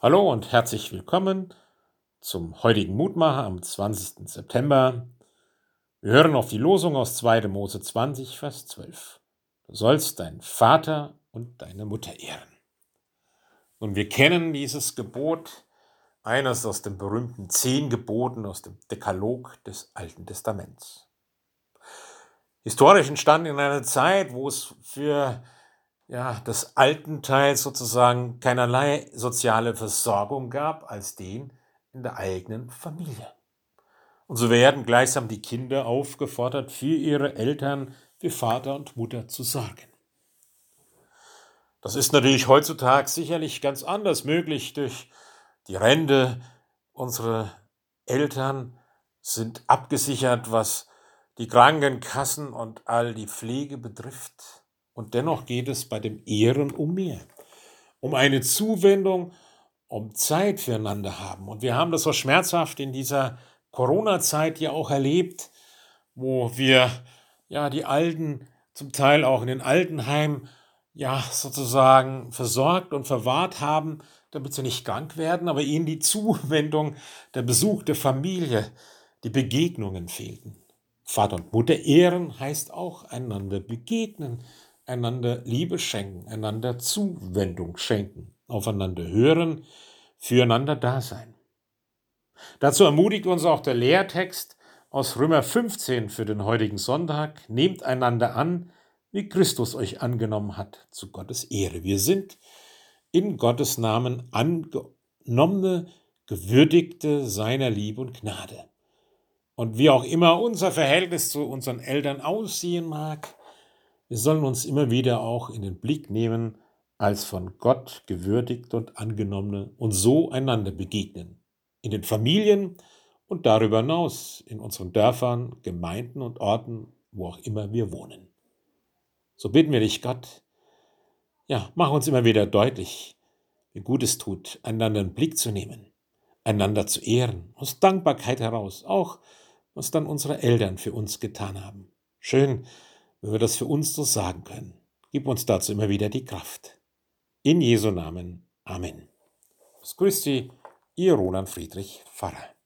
Hallo und herzlich willkommen zum heutigen Mutmacher am 20. September. Wir hören auf die Losung aus 2. Mose 20, Vers 12. Du sollst deinen Vater und deine Mutter ehren. Und wir kennen dieses Gebot, eines aus den berühmten zehn Geboten aus dem Dekalog des Alten Testaments. Historisch entstanden in einer Zeit, wo es für ja, des alten Teils sozusagen keinerlei soziale Versorgung gab als den in der eigenen Familie. Und so werden gleichsam die Kinder aufgefordert, für ihre Eltern, für Vater und Mutter zu sorgen. Das ist natürlich heutzutage sicherlich ganz anders möglich durch die Rente. Unsere Eltern sind abgesichert, was die Krankenkassen und all die Pflege betrifft. Und dennoch geht es bei dem Ehren um mehr. Um eine Zuwendung, um Zeit füreinander haben. Und wir haben das so schmerzhaft in dieser Corona-Zeit ja auch erlebt, wo wir ja die Alten zum Teil auch in den Altenheimen ja sozusagen versorgt und verwahrt haben, damit sie nicht krank werden, aber ihnen die Zuwendung, der Besuch der Familie, die Begegnungen fehlten. Vater und Mutter ehren heißt auch einander begegnen, einander Liebe schenken, einander Zuwendung schenken, aufeinander hören, füreinander da sein. Dazu ermutigt uns auch der Lehrtext aus Römer 15 für den heutigen Sonntag. Nehmt einander an, wie Christus euch angenommen hat, zu Gottes Ehre. Wir sind in Gottes Namen angenommene, gewürdigte seiner Liebe und Gnade. Und wie auch immer unser Verhältnis zu unseren Eltern aussehen mag, wir sollen uns immer wieder auch in den Blick nehmen als von Gott gewürdigt und angenommene und so einander begegnen. In den Familien und darüber hinaus in unseren Dörfern, Gemeinden und Orten, wo auch immer wir wohnen. So bitten wir dich, Gott, ja, mach uns immer wieder deutlich, wie gut es tut, einander einen Blick zu nehmen, einander zu ehren, aus Dankbarkeit heraus, auch was dann unsere Eltern für uns getan haben. Schön, wenn wir das für uns so sagen können. Gib uns dazu immer wieder die Kraft. In Jesu Namen. Amen. Es grüßt Sie, Ihr Roland Friedrich Pfarrer.